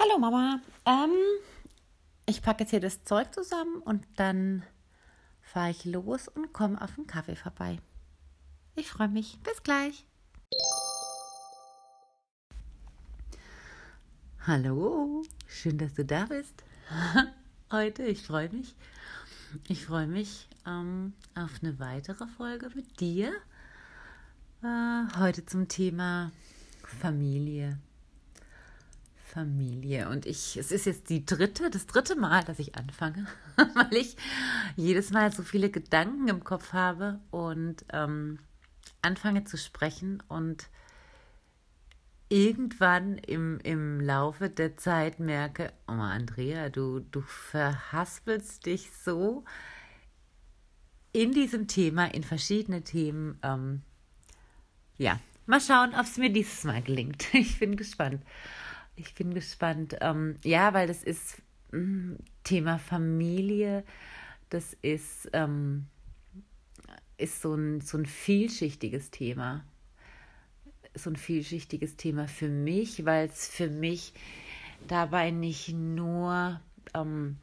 Hallo Mama. Ähm, ich packe jetzt hier das Zeug zusammen und dann fahre ich los und komme auf den Kaffee vorbei. Ich freue mich. Bis gleich. Hallo, schön, dass du da bist. Heute, ich freue mich. Ich freue mich ähm, auf eine weitere Folge mit dir. Äh, heute zum Thema Familie. Familie. Und ich, es ist jetzt die dritte, das dritte Mal, dass ich anfange, weil ich jedes Mal so viele Gedanken im Kopf habe und ähm, anfange zu sprechen und irgendwann im, im Laufe der Zeit merke, oh Andrea, du, du verhaspelst dich so in diesem Thema, in verschiedene Themen. Ähm, ja, mal schauen, ob es mir dieses Mal gelingt. Ich bin gespannt. Ich bin gespannt. Ähm, ja, weil das ist mh, mm, Thema Familie. Das ist, ähm, ist so, ein, so ein vielschichtiges Thema. So ein vielschichtiges Thema für mich, weil es für mich dabei nicht nur ähm,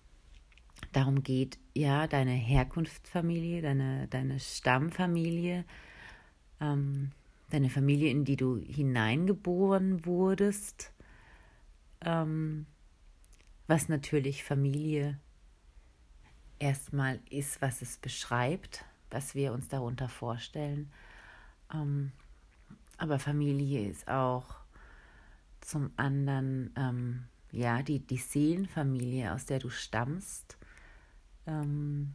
darum geht, ja, deine Herkunftsfamilie, deine, deine Stammfamilie, ähm, deine Familie, in die du hineingeboren wurdest, ähm, was natürlich Familie erstmal ist, was es beschreibt, was wir uns darunter vorstellen. Ähm, aber Familie ist auch zum anderen ähm, ja die, die Seelenfamilie, aus der du stammst, ähm,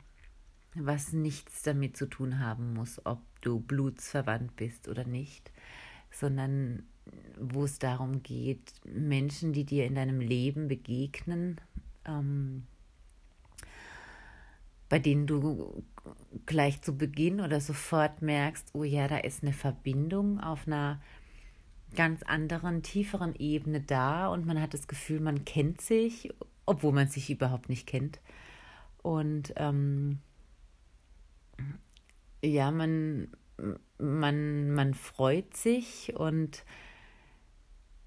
was nichts damit zu tun haben muss, ob du blutsverwandt bist oder nicht, sondern wo es darum geht, Menschen, die dir in deinem Leben begegnen, ähm, bei denen du gleich zu Beginn oder sofort merkst, oh ja, da ist eine Verbindung auf einer ganz anderen, tieferen Ebene da und man hat das Gefühl, man kennt sich, obwohl man sich überhaupt nicht kennt. Und ähm, ja, man, man, man freut sich und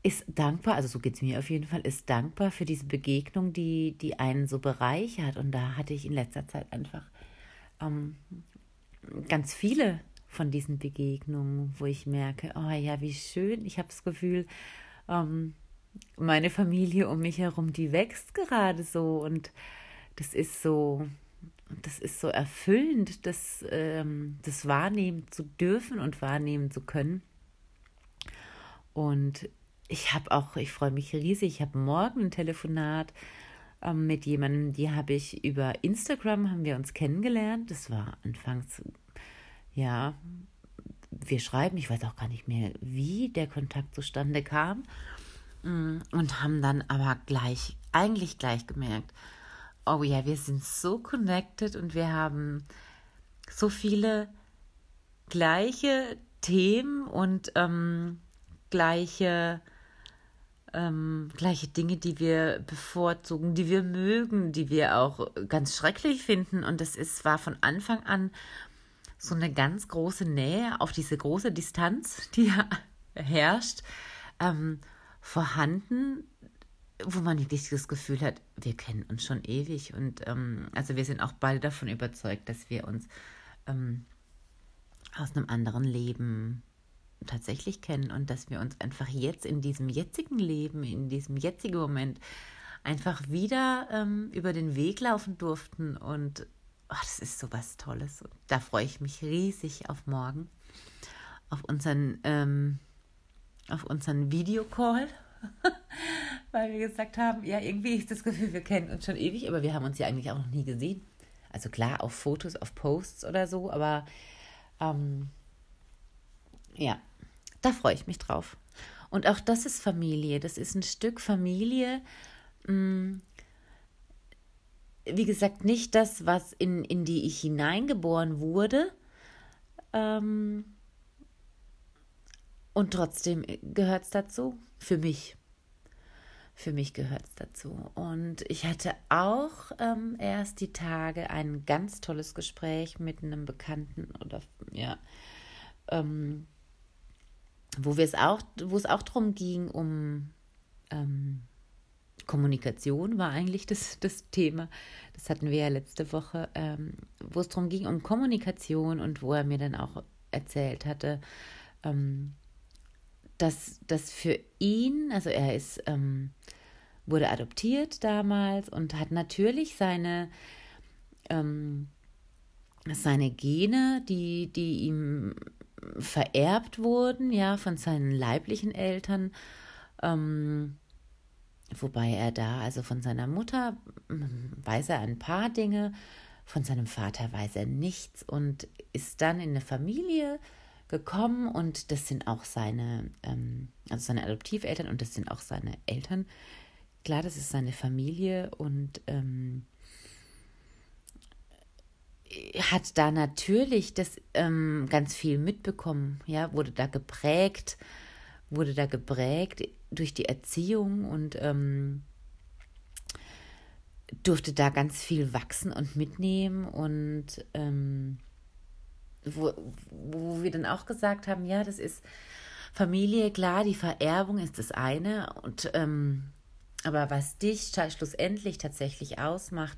ist dankbar, also so geht es mir auf jeden Fall, ist dankbar für diese Begegnung, die, die einen so bereichert. Und da hatte ich in letzter Zeit einfach ähm, ganz viele von diesen Begegnungen, wo ich merke, oh ja, wie schön, ich habe das Gefühl, ähm, meine Familie um mich herum, die wächst gerade so und das ist so, das ist so erfüllend, das, ähm, das wahrnehmen zu dürfen und wahrnehmen zu können. Und ich habe auch, ich freue mich riesig, ich habe morgen ein Telefonat ähm, mit jemandem, die habe ich über Instagram, haben wir uns kennengelernt. Das war anfangs, ja, wir schreiben, ich weiß auch gar nicht mehr, wie der Kontakt zustande kam. Mm, und haben dann aber gleich, eigentlich gleich gemerkt, oh ja, wir sind so connected und wir haben so viele gleiche Themen und ähm, gleiche ähm, gleiche Dinge, die wir bevorzugen, die wir mögen, die wir auch ganz schrecklich finden. Und es ist, war von Anfang an so eine ganz große Nähe auf diese große Distanz, die herrscht, ähm, vorhanden, wo man wirklich das Gefühl hat, wir kennen uns schon ewig. Und ähm, also wir sind auch beide davon überzeugt, dass wir uns ähm, aus einem anderen Leben tatsächlich kennen und dass wir uns einfach jetzt in diesem jetzigen Leben, in diesem jetzigen Moment einfach wieder ähm, über den Weg laufen durften und oh, das ist so was Tolles. Und da freue ich mich riesig auf morgen, auf unseren, ähm, auf unseren Videocall, weil wir gesagt haben, ja, irgendwie ist das Gefühl, wir kennen uns schon ewig, aber wir haben uns ja eigentlich auch noch nie gesehen. Also klar, auf Fotos, auf Posts oder so, aber ähm, ja, da freue ich mich drauf. Und auch das ist Familie. Das ist ein Stück Familie. Mm, wie gesagt, nicht das, was in, in die ich hineingeboren wurde. Ähm, und trotzdem gehört es dazu. Für mich. Für mich gehört es dazu. Und ich hatte auch ähm, erst die Tage ein ganz tolles Gespräch mit einem Bekannten oder ja, ähm, wo wir es auch, wo es auch darum ging, um ähm, Kommunikation war eigentlich das, das Thema. Das hatten wir ja letzte Woche, ähm, wo es darum ging, um Kommunikation und wo er mir dann auch erzählt hatte, ähm, dass das für ihn, also er ist, ähm, wurde adoptiert damals und hat natürlich seine, ähm, seine Gene, die, die ihm vererbt wurden, ja, von seinen leiblichen Eltern, ähm, wobei er da, also von seiner Mutter hm, weiß er ein paar Dinge, von seinem Vater weiß er nichts und ist dann in eine Familie gekommen und das sind auch seine, ähm, also seine Adoptiveltern und das sind auch seine Eltern. Klar, das ist seine Familie und ähm, hat da natürlich das ähm, ganz viel mitbekommen, ja, wurde da geprägt, wurde da geprägt durch die Erziehung und ähm, durfte da ganz viel wachsen und mitnehmen und ähm, wo, wo wir dann auch gesagt haben, ja, das ist Familie, klar, die Vererbung ist das eine und ähm, aber was dich schlussendlich tatsächlich ausmacht,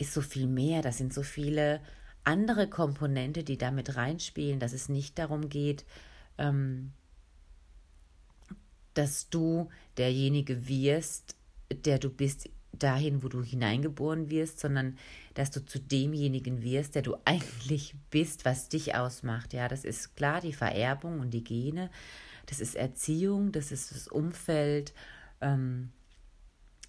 ist so viel mehr. Das sind so viele andere Komponente, die damit reinspielen, dass es nicht darum geht, ähm, dass du derjenige wirst, der du bist, dahin, wo du hineingeboren wirst, sondern dass du zu demjenigen wirst, der du eigentlich bist, was dich ausmacht. Ja, das ist klar die Vererbung und die Gene, das ist Erziehung, das ist das Umfeld, ähm,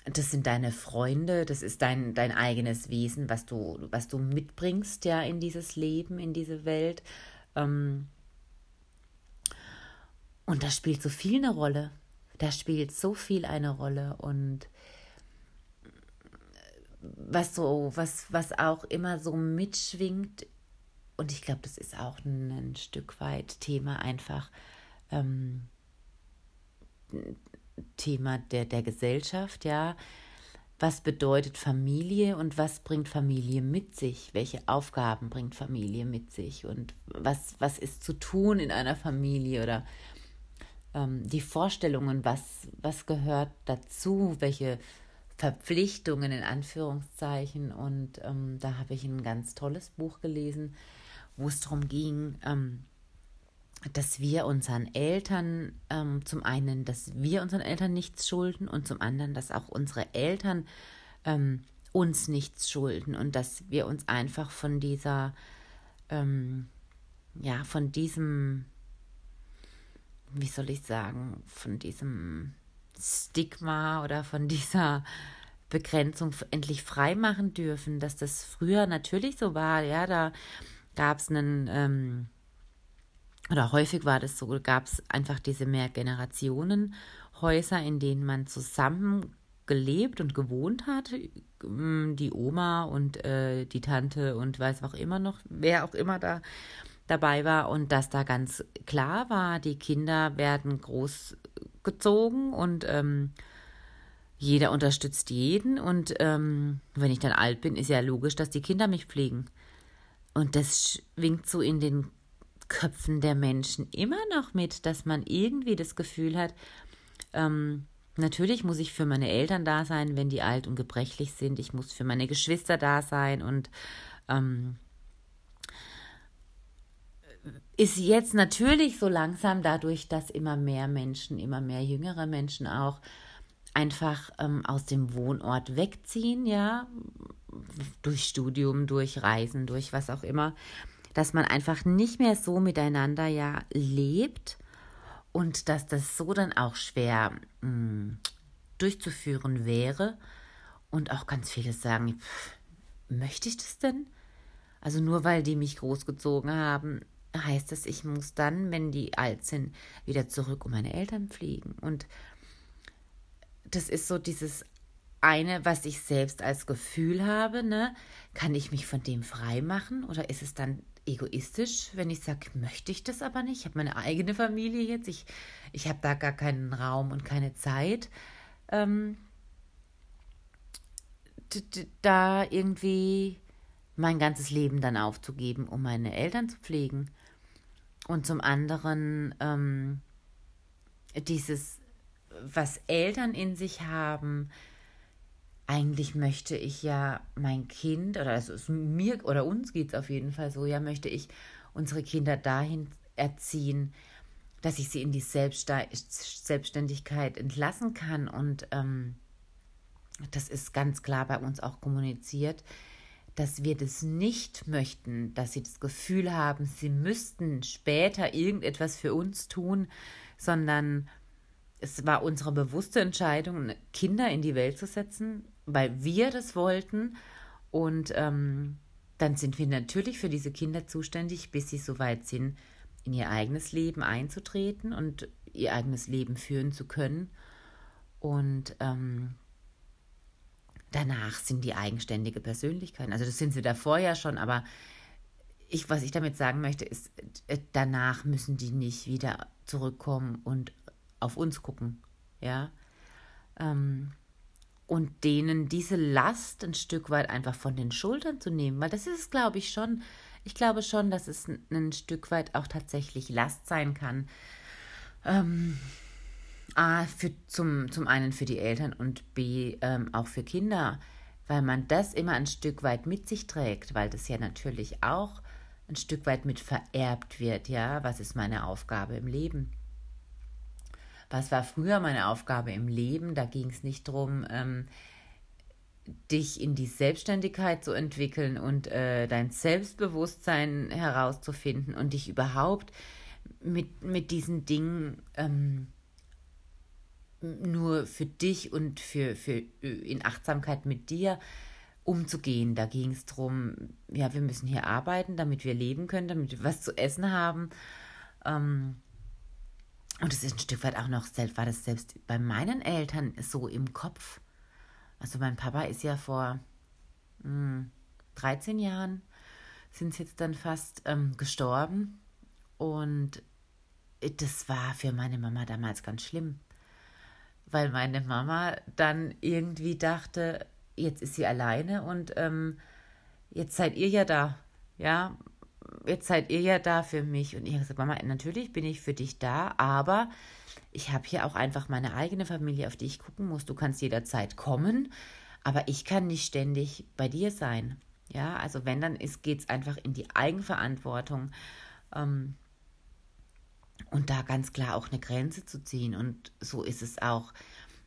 das sind deine Freunde, das ist dein, dein eigenes Wesen, was du, was du mitbringst ja in dieses Leben, in diese Welt. Ähm, und da spielt so viel eine Rolle. Da spielt so viel eine Rolle. Und was so, was, was auch immer so mitschwingt, und ich glaube, das ist auch ein, ein, Stück weit Thema einfach, ähm, Thema der, der Gesellschaft, ja. Was bedeutet Familie und was bringt Familie mit sich? Welche Aufgaben bringt Familie mit sich? Und was, was ist zu tun in einer Familie oder ähm, die Vorstellungen, was, was gehört dazu? Welche Verpflichtungen in Anführungszeichen. Und ähm, da habe ich ein ganz tolles Buch gelesen, wo es darum ging, ähm, dass wir unseren Eltern, ähm, zum einen, dass wir unseren Eltern nichts schulden und zum anderen, dass auch unsere Eltern ähm, uns nichts schulden und dass wir uns einfach von dieser, ähm, ja, von diesem, wie soll ich sagen, von diesem Stigma oder von dieser Begrenzung endlich frei machen dürfen, dass das früher natürlich so war. Ja, da gab es einen, ähm, oder häufig war das so, gab es einfach diese Mehrgenerationenhäuser, in denen man zusammen gelebt und gewohnt hat. Ähm, die Oma und äh, die Tante und weiß auch immer noch, wer auch immer da dabei war und dass da ganz klar war, die Kinder werden großgezogen und ähm, jeder unterstützt jeden und ähm, wenn ich dann alt bin, ist ja logisch, dass die Kinder mich pflegen. Und das schwingt so in den Köpfen der Menschen immer noch mit, dass man irgendwie das Gefühl hat, ähm, natürlich muss ich für meine Eltern da sein, wenn die alt und gebrechlich sind. Ich muss für meine Geschwister da sein und ähm, ist jetzt natürlich so langsam dadurch, dass immer mehr Menschen, immer mehr jüngere Menschen auch einfach ähm, aus dem Wohnort wegziehen, ja, durch Studium, durch Reisen, durch was auch immer, dass man einfach nicht mehr so miteinander ja lebt und dass das so dann auch schwer mh, hm, durchzuführen wäre und auch ganz viele sagen, pff, möchte ich das denn? Also nur weil die mich großgezogen haben, heißt das, ich muss dann, wenn die alt sind, wieder zurück und meine Eltern pflegen. Und das ist so dieses eine, was ich selbst als Gefühl habe, ne? Kann ich mich von dem frei machen oder ist es dann egoistisch, wenn ich sage, möchte ich das aber nicht? Ich habe meine eigene Familie jetzt, ich, ich habe da gar keinen Raum und keine Zeit, ähm, da irgendwie mein ganzes Leben dann aufzugeben, um meine Eltern zu pflegen. Und zum anderen ähm, dieses, was Eltern in sich haben, eigentlich möchte ich ja mein Kind, oder also mir oder uns geht es auf jeden Fall so, ja, möchte ich unsere Kinder dahin erziehen, dass ich sie in die Selbstständigkeit entlassen kann. Und ähm, das ist ganz klar bei uns auch kommuniziert, dass wir das nicht möchten, dass sie das Gefühl haben, sie müssten später irgendetwas für uns tun, sondern es war unsere bewusste Entscheidung, Kinder in die Welt zu setzen, weil wir das wollten. Und ähm, dann sind wir natürlich für diese Kinder zuständig, bis sie soweit sind, in ihr eigenes Leben einzutreten und ihr eigenes Leben führen zu können. Und ähm, danach sind die eigenständige Persönlichkeiten. Also das sind sie davor ja schon, aber ich, was ich damit sagen möchte, ist, äh, danach müssen die nicht wieder zurückkommen und auf uns gucken. Ja. Ähm, und denen diese Last ein Stück weit einfach von den Schultern zu nehmen, weil das ist, glaube ich, schon, ich glaube schon, dass es ein Stück weit auch tatsächlich Last sein kann. Ähm, A, für, zum, zum einen für die Eltern und B, ähm, auch für Kinder, weil man das immer ein Stück weit mit sich trägt, weil das ja natürlich auch ein Stück weit mit vererbt wird, ja, was ist meine Aufgabe im Leben? Was war früher meine Aufgabe im Leben? Da ging es nicht darum, ähm, dich in die Selbstständigkeit zu entwickeln und äh, dein Selbstbewusstsein herauszufinden und dich überhaupt mit, mit diesen Dingen ähm, nur für dich und für, für in Achtsamkeit mit dir umzugehen. Da ging es darum, ja, wir müssen hier arbeiten, damit wir leben können, damit wir was zu essen haben. Ähm, und es ist ein Stück weit auch noch, selbst war das selbst bei meinen Eltern so im Kopf. Also mein Papa ist ja vor mh, hm, 13 Jahren, sind jetzt dann fast ähm, gestorben. Und das war für meine Mama damals ganz schlimm. Weil meine Mama dann irgendwie dachte, jetzt ist sie alleine und ähm, jetzt seid ihr ja da. Ja, jetzt seid ihr ja da für mich. Und ich habe gesagt, Mama, natürlich bin ich für dich da, aber ich habe hier auch einfach meine eigene Familie, auf die ich gucken muss. Du kannst jederzeit kommen, aber ich kann nicht ständig bei dir sein. Ja, also wenn, dann geht es einfach in die Eigenverantwortung. Ähm, und da ganz klar auch eine Grenze zu ziehen. Und so ist es auch,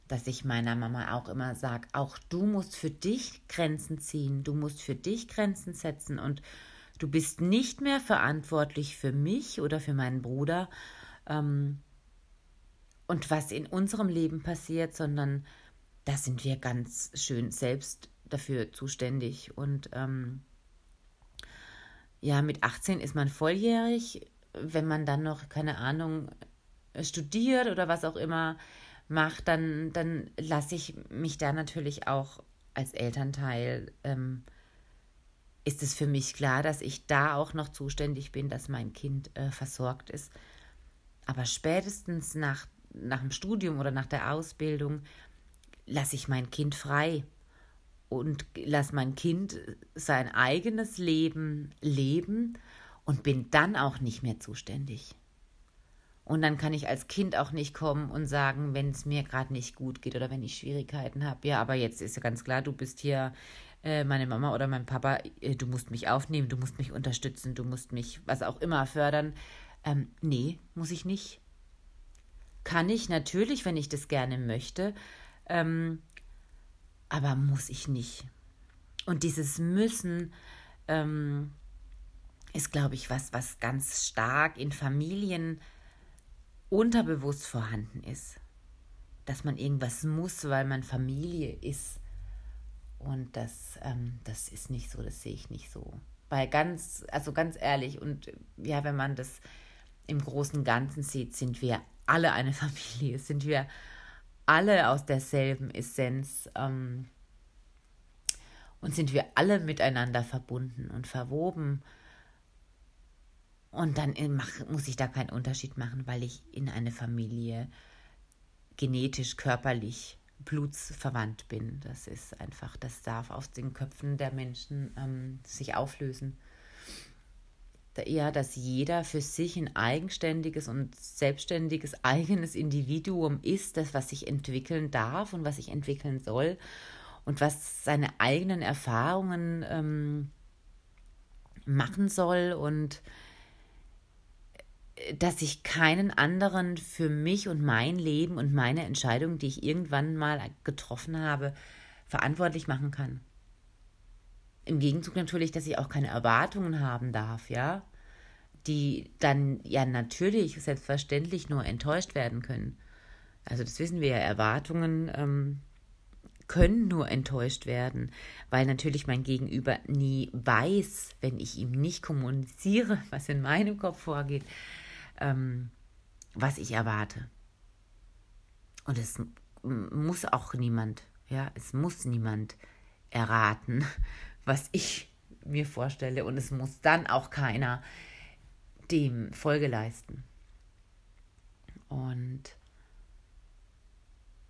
dass ich meiner Mama auch immer sage, auch du musst für dich Grenzen ziehen, du musst für dich Grenzen setzen und Du bist nicht mehr verantwortlich für mich oder für meinen Bruder ähm, und was in unserem Leben passiert, sondern da sind wir ganz schön selbst dafür zuständig. Und ähm, ja, mit 18 ist man volljährig. Wenn man dann noch, keine Ahnung, studiert oder was auch immer macht, dann, dann lasse ich mich da natürlich auch als Elternteil ähm, ist es für mich klar, dass ich da auch noch zuständig bin, dass mein Kind äh, versorgt ist. Aber spätestens nach, nach dem Studium oder nach der Ausbildung lasse ich mein Kind frei und lasse mein Kind sein eigenes Leben leben und bin dann auch nicht mehr zuständig. Und dann kann ich als Kind auch nicht kommen und sagen, wenn es mir gerade nicht gut geht oder wenn ich Schwierigkeiten habe. Ja, aber jetzt ist ja ganz klar, du bist hier äh, meine Mama oder mein Papa, äh, du musst mich aufnehmen, du musst mich unterstützen, du musst mich was auch immer fördern. Ähm, nee, muss ich nicht. Kann ich natürlich, wenn ich das gerne möchte, ähm, aber muss ich nicht. Und dieses Müssen ähm, ist, glaube ich, was, was ganz stark in Familien unterbewusst vorhanden ist. Dass man irgendwas muss, weil man Familie ist. Und das, ähm, das ist nicht so, das sehe ich nicht so. Weil ganz, also ganz ehrlich, und ja, wenn man das im großen und Ganzen sieht, sind wir alle eine Familie, sind wir alle aus derselben Essenz ähm, und sind wir alle miteinander verbunden und verwoben. Und dann muss ich da keinen Unterschied machen, weil ich in eine Familie genetisch, körperlich blutsverwandt bin. Das ist einfach, das darf aus den Köpfen der Menschen ähm, sich auflösen. Ja, dass jeder für sich ein eigenständiges und selbstständiges eigenes Individuum ist, das, was sich entwickeln darf und was sich entwickeln soll. und was seine eigenen Erfahrungen ähm, machen soll und dass ich keinen anderen für mich und mein Leben und meine Entscheidungen, die ich irgendwann mal getroffen habe, verantwortlich machen kann. Im Gegenzug natürlich, dass ich auch keine Erwartungen haben darf, ja, die dann ja natürlich selbstverständlich nur enttäuscht werden können. Also das wissen wir ja, Erwartungen ähm, können nur enttäuscht werden, weil natürlich mein Gegenüber nie weiß, wenn ich ihm nicht kommuniziere, was in meinem Kopf vorgeht, ähm, was ich erwarte. Und es muss auch niemand, ja, es muss niemand erraten, was ich mir vorstelle und es muss dann auch keiner dem Folge leisten. Und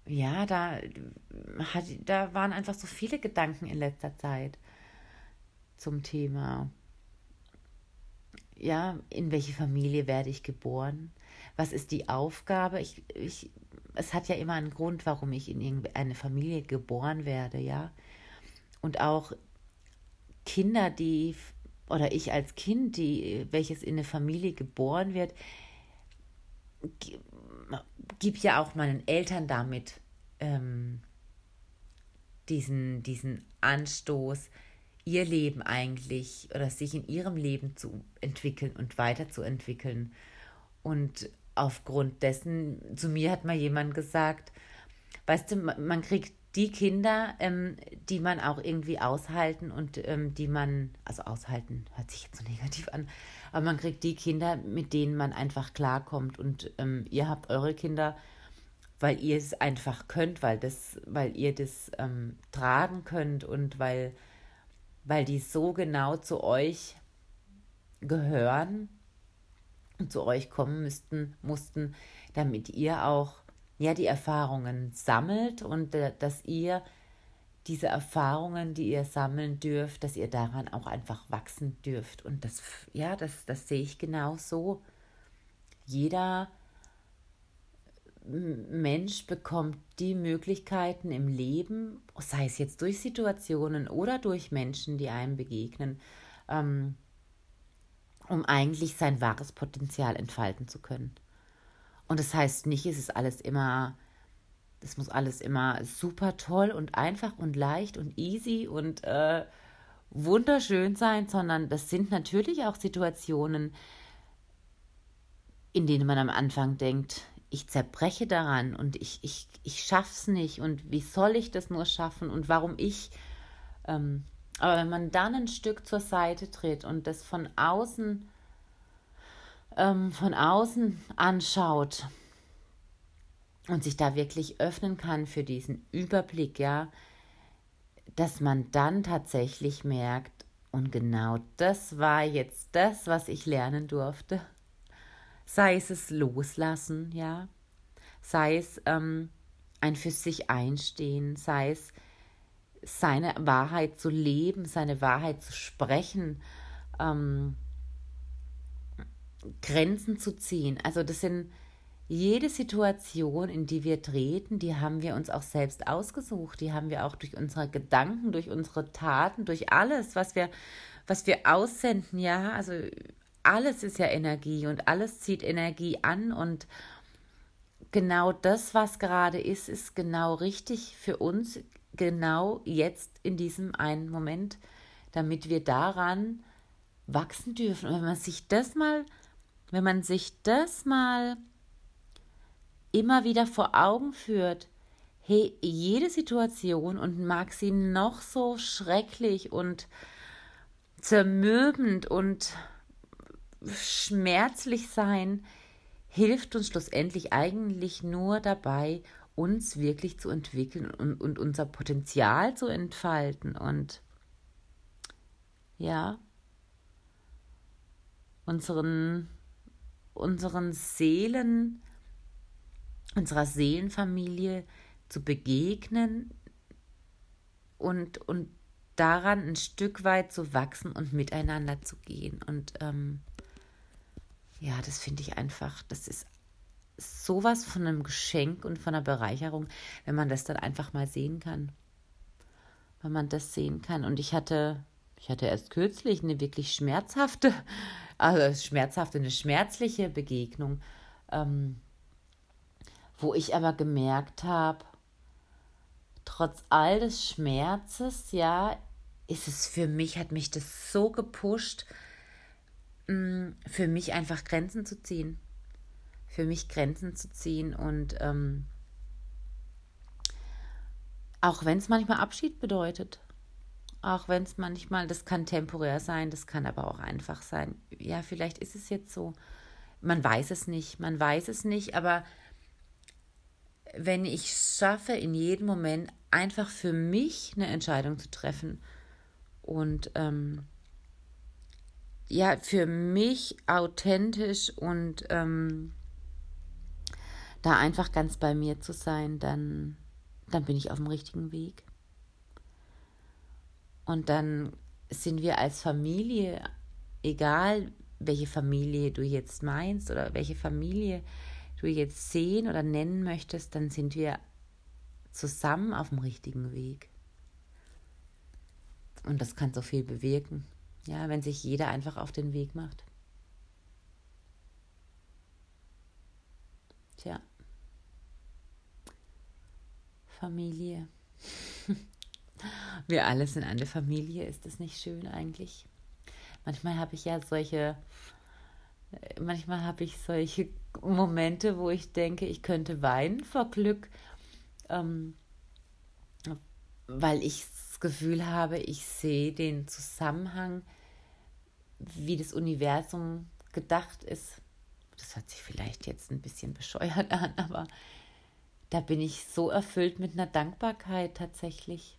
ja, da, hat, da waren einfach so viele Gedanken in letzter Zeit zum Thema. Ja, in welche Familie werde ich geboren? Was ist die Aufgabe? Ich, ich, es hat ja immer einen Grund, warum ich in irgendeine Familie geboren werde, ja. Und auch Kinder, die, oder ich als Kind, die, welches in eine Familie geboren wird, gibt ja auch meinen Eltern damit ähm, diesen, diesen Anstoß, ihr Leben eigentlich oder sich in ihrem Leben zu entwickeln und weiterzuentwickeln. Und aufgrund dessen, zu mir hat mal jemand gesagt, weißt du, man kriegt die Kinder, ähm, die man auch irgendwie aushalten und ähm, die man, also aushalten hört sich jetzt so negativ an, aber man kriegt die Kinder, mit denen man einfach klarkommt und ähm, ihr habt eure Kinder, weil ihr es einfach könnt, weil das, weil ihr das ähm, tragen könnt und weil, weil die so genau zu euch gehören und zu euch kommen müssten, mussten, damit ihr auch ja die Erfahrungen sammelt und äh, dass ihr diese Erfahrungen, die ihr sammeln dürft, dass ihr daran auch einfach wachsen dürft. Und das, ja, das, das sehe ich genau so. Jeder Mensch bekommt die Möglichkeiten im Leben, sei es jetzt durch Situationen oder durch Menschen, die einem begegnen, ähm, um eigentlich sein wahres Potenzial entfalten zu können. Und das heißt nicht, es ist alles immer, das muss alles immer super toll und einfach und leicht und easy und äh, wunderschön sein, sondern das sind natürlich auch Situationen, in denen man am Anfang denkt, ich zerbreche daran und ich, ich, ich schaff's nicht und wie soll ich das nur schaffen und warum ich. Ähm, aber wenn man dann ein Stück zur Seite tritt und das von außen ähm, von außen anschaut und sich da wirklich öffnen kann für diesen Überblick, ja, dass man dann tatsächlich merkt, und genau das war jetzt das, was ich lernen durfte. Sei es es loslassen, ja, sei es ähm, ein für sich einstehen, sei es seine Wahrheit zu leben, seine Wahrheit zu sprechen, ähm, Grenzen zu ziehen. Also das sind jede Situation, in die wir treten, die haben wir uns auch selbst ausgesucht. Die haben wir auch durch unsere Gedanken, durch unsere Taten, durch alles, was wir, was wir aussenden, ja. Also alles ist ja Energie und alles zieht Energie an und genau das, was gerade ist, ist genau richtig für uns, genau jetzt in diesem einen Moment, damit wir daran wachsen dürfen. Und wenn man sich das mal wenn man sich das mal immer wieder vor Augen führt, hey, jede Situation und mag sie noch so schrecklich und zermürbend und schmerzlich sein, hilft uns schlussendlich eigentlich nur dabei, uns wirklich zu entwickeln und, und unser Potenzial zu entfalten und ja, unseren unseren Seelen, unserer Seelenfamilie zu begegnen und, und daran ein Stück weit zu wachsen und miteinander zu gehen. Und ähm, ja, das finde ich einfach, das ist sowas von einem Geschenk und von einer Bereicherung, wenn man das dann einfach mal sehen kann. wenn man das sehen kann. Und ich hatte, ich hatte erst kürzlich eine wirklich schmerzhafte, also schmerzhafte, eine schmerzliche Begegnung, ähm, wo ich aber gemerkt habe, trotz all des Schmerzes, ja, ist es für mich, hat mich das so gepusht, für mich einfach Grenzen zu ziehen. Für mich Grenzen zu ziehen und ähm, auch wenn es manchmal Abschied bedeutet. Auch wenn es manchmal, das kann temporär sein, das kann aber auch einfach sein. Ja, vielleicht ist es jetzt so. Man weiß es nicht, man weiß es nicht, aber wenn ich schaffe, in jedem Moment einfach für mich eine Entscheidung zu treffen und ähm, ja, für mich authentisch und ähm, da einfach ganz bei mir zu sein, dann, dann bin ich auf dem richtigen Weg. Und dann sind wir als Familie, egal welche Familie du jetzt meinst oder welche Familie du jetzt sehen oder nennen möchtest, dann sind wir zusammen auf dem richtigen Weg. Und das kann so viel bewirken, ja, wenn sich jeder einfach auf den Weg macht. Tja. Familie. Wir alle sind eine Familie, ist das nicht schön eigentlich? Manchmal habe ich ja solche, manchmal habe ich solche Momente, wo ich denke, ich könnte weinen vor Glück, ähm, weil ich Gefühl habe, ich sehe den Zusammenhang, wie das Universum gedacht ist. Das hört sich vielleicht jetzt ein bisschen bescheuert an, aber da bin ich so erfüllt mit einer Dankbarkeit tatsächlich.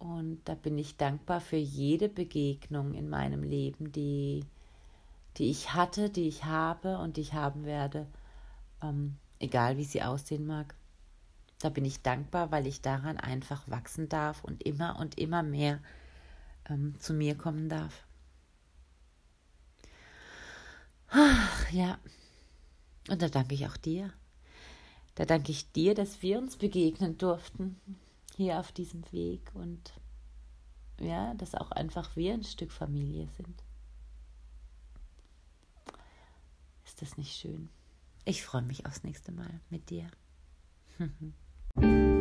Und da bin ich dankbar für jede Begegnung in meinem Leben, die, die ich hatte, die ich habe und die ich haben werde, ähm, egal wie sie aussehen mag. Da bin ich dankbar, weil ich daran einfach wachsen darf und immer und immer mehr ähm, zu mir kommen darf. Ach, ja, und da danke ich auch dir. Da danke ich dir, dass wir uns begegnen durften hier auf diesem Weg und ja, dass auch einfach wir ein Stück Familie sind. Ist das nicht schön? Ich freue mich aufs nächste Mal mit dir. Thank you.